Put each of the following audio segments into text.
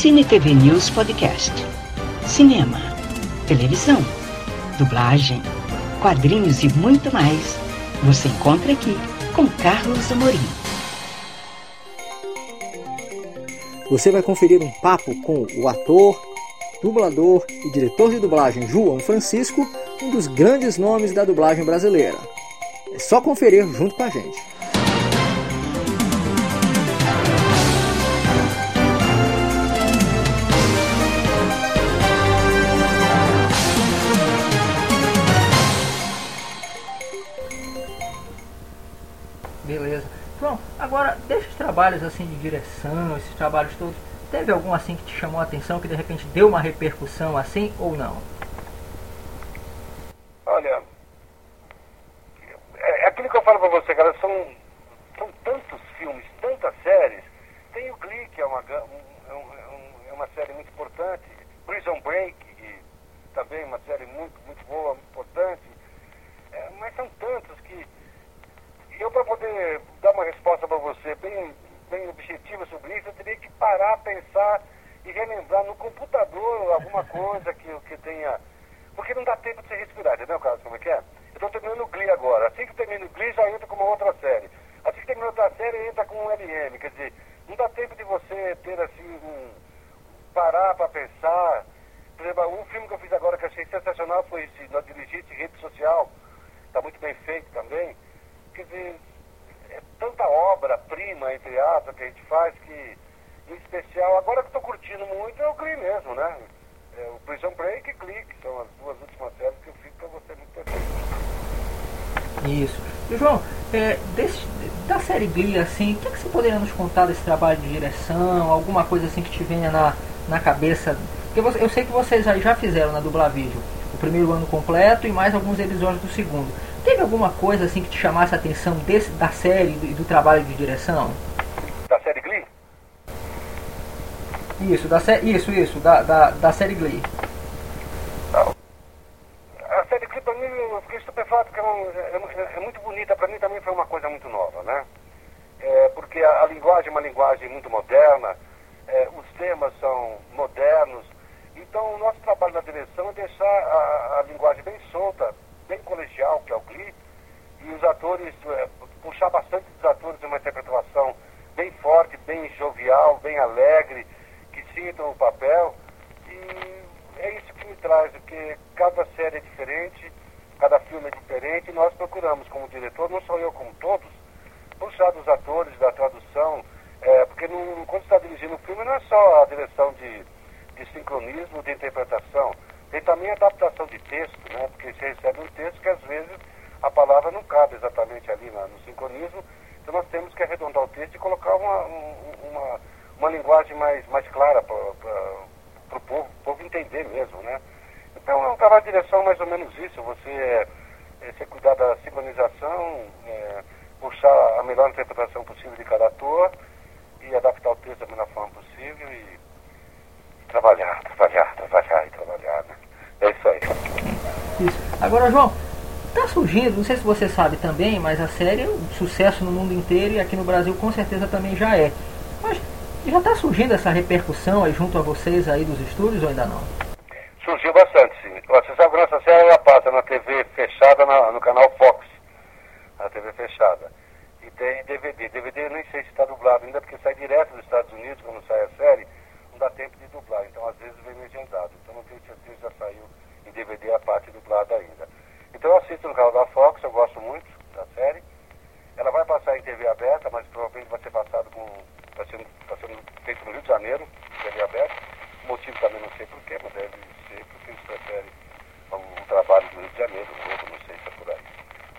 Cine TV News Podcast. Cinema, televisão, dublagem, quadrinhos e muito mais. Você encontra aqui com Carlos Amorim. Você vai conferir um papo com o ator, dublador e diretor de dublagem João Francisco, um dos grandes nomes da dublagem brasileira. É só conferir junto com a gente. João, agora, desses trabalhos assim de direção, esses trabalhos todos, teve algum assim que te chamou a atenção, que de repente deu uma repercussão assim ou não? Olha, é, é aquilo que eu falo pra você, cara, são tantos filmes, tantas séries. Tem o Glee, que é uma, um, um, é uma série muito importante. Prison Break, que também é uma série muito, muito boa, muito importante. É, mas são tantos que eu, para poder dar uma resposta para você bem, bem objetiva sobre isso, eu teria que parar, pensar e relembrar no computador alguma coisa que, que tenha. Porque não dá tempo de você respirar, entendeu, Carlos? Como é que é? Eu estou terminando o Glee agora. Assim que termina o Glee, já entra com uma outra série. Assim que termina outra série, entra com um LM. Quer dizer, não dá tempo de você ter assim, um, parar para pensar. Por exemplo, um filme que eu fiz agora que achei sensacional foi esse, na Dirigite Rede Social. Está muito bem feito também quer dizer, tanta obra-prima, entre aspas, que a gente faz que, em especial, agora que estou curtindo muito é o Glee mesmo, né? É, o Prison Break e Glee, que são as duas últimas séries que eu fiz para você muito perfeito. Isso. E João, é, desse, da série Glee, assim, o que, é que você poderia nos contar desse trabalho de direção? Alguma coisa assim que te venha na, na cabeça? Porque eu sei que vocês aí já fizeram na Dublavídeo o primeiro ano completo e mais alguns episódios do segundo. Teve alguma coisa assim que te chamasse a atenção desse, da série e do, do, trabalho de direção? Da série Glee? Isso, da sé isso, isso, da, da, da série Glee. Não. A série Glee pra mim, eu fiquei estupefato, porque é, é, é, muito bonita, pra mim também foi uma coisa muito nova, né? É, porque a, a, linguagem é uma linguagem muito moderna, é, os temas são modernos, então o nosso trabalho na direção é deixar a, a linguagem bem solta, bem colegial, que é o Glee, e os atores, é, puxar bastante dos atores em uma interpretação bem forte, bem jovial, bem alegre, que sintam o papel. E é isso porque cada série é diferente, cada filme é diferente, e nós procuramos, como diretor, não só eu, como todos, puxar dos atores, da tradução, é, porque não, quando está dirigindo um filme não é só a direção de, de sincronismo, de interpretação, tem também a adaptação de texto, né? Porque você recebe um texto que às vezes a palavra não cabe exatamente ali no sincronismo. Então nós temos que arredondar o texto e colocar uma, uma, uma linguagem mais, mais clara para o povo, povo entender mesmo, né? Trabalho de direção mais ou menos isso. Você, é, você cuidar da sincronização, é, puxar a melhor interpretação possível de cada ator e adaptar o texto da melhor forma possível e trabalhar, trabalhar, trabalhar e trabalhar, né? É isso aí. Isso. Agora, João, tá surgindo, não sei se você sabe também, mas a série é um sucesso no mundo inteiro e aqui no Brasil com certeza também já é. Mas já está surgindo essa repercussão aí junto a vocês aí dos estúdios ou ainda não? Surgiu bastante, sim. Você sabe que nossa série ela passa na TV fechada na, no canal Fox, na TV fechada. E tem DVD. DVD eu nem sei se está dublado ainda, porque sai direto dos Estados Unidos quando sai a série dá tempo de dublar, então às vezes vem legendado. Então não tenho certeza se já saiu em DVD a parte dublada ainda. Então eu assisto no canal da Fox, eu gosto muito da série. Ela vai passar em TV aberta, mas provavelmente vai ser passado com. Está sendo, tá sendo feito no Rio de Janeiro, TV aberta. O motivo também não sei porquê, mas deve ser porque eles preferem o trabalho do Rio de Janeiro, todo, não sei se é por aí.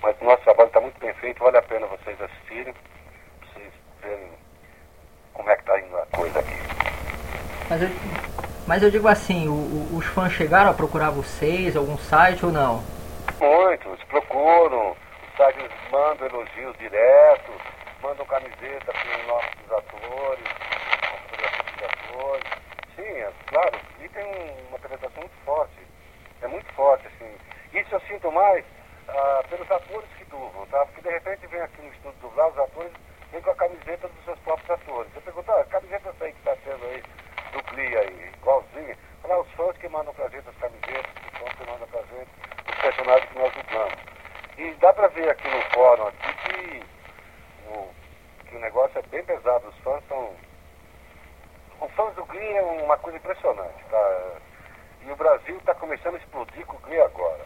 Mas o nosso trabalho está muito bem feito, vale a pena vocês assistirem, vocês verem como é que está indo a coisa aqui. Mas eu, mas eu digo assim, o, o, os fãs chegaram a procurar vocês, algum site ou não? Muitos, procuram. Os sites mandam elogios direto, mandam camiseta para os nossos atores, dos atores. Sim, é, claro, e tem uma apresentação muito forte. É muito forte, assim. Isso eu sinto mais ah, pelos atores que dublam, tá? Porque de repente vem aqui no estúdio dublar, os atores vêm com a camiseta dos seus próprios atores. Eu pergunto, ah, a camiseta essa aí que está sendo aí do CLI para ver aqui no fórum aqui que o, que o negócio é bem pesado. Os fãs são. Os fãs do Glee é uma coisa impressionante, tá? E o Brasil está começando a explodir com o Glee agora.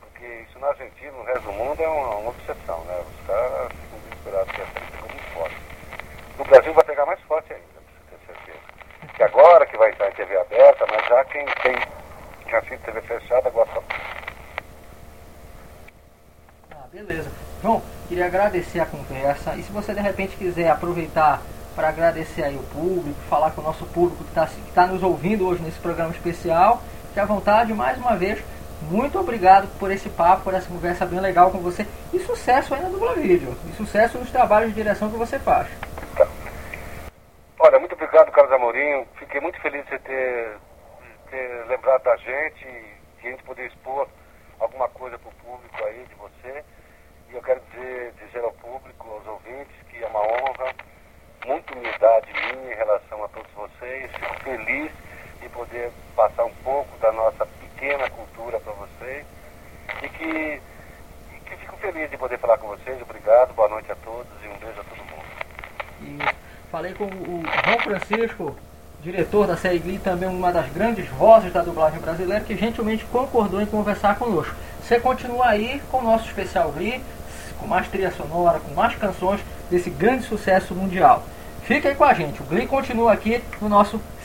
Porque isso na Argentina, no resto do mundo, é uma, uma obsessão, né? Os caras ficam desesperados ficou muito forte. No Brasil vai pegar mais forte ainda, pra você ter certeza. Que agora que vai estar em TV aberta, mas já quem tem assiste TV fechada gosta muito. Ah, beleza. João, queria agradecer a conversa. E se você de repente quiser aproveitar para agradecer aí o público, falar com o nosso público que está tá nos ouvindo hoje nesse programa especial, fique à vontade mais uma vez. Muito obrigado por esse papo, por essa conversa bem legal com você. E sucesso aí na dubla vídeo. E sucesso nos trabalhos de direção que você faz. Olha, muito obrigado, Carlos Amorim. Fiquei muito feliz de ter, ter lembrado da gente e a gente poder expor alguma coisa para o público aí de você. E eu quero dizer, dizer ao público, aos ouvintes, que é uma honra, muita humildade minha em relação a todos vocês. Fico feliz de poder passar um pouco da nossa pequena cultura para vocês. E que, e que fico feliz de poder falar com vocês. Obrigado, boa noite a todos e um beijo a todo mundo. E falei com o João Francisco, diretor da série Glee, também uma das grandes vozes da dublagem brasileira, que gentilmente concordou em conversar conosco. Você continua aí com o nosso especial Glee, com mais trilha sonora, com mais canções desse grande sucesso mundial. Fique aí com a gente, o Glee continua aqui no nosso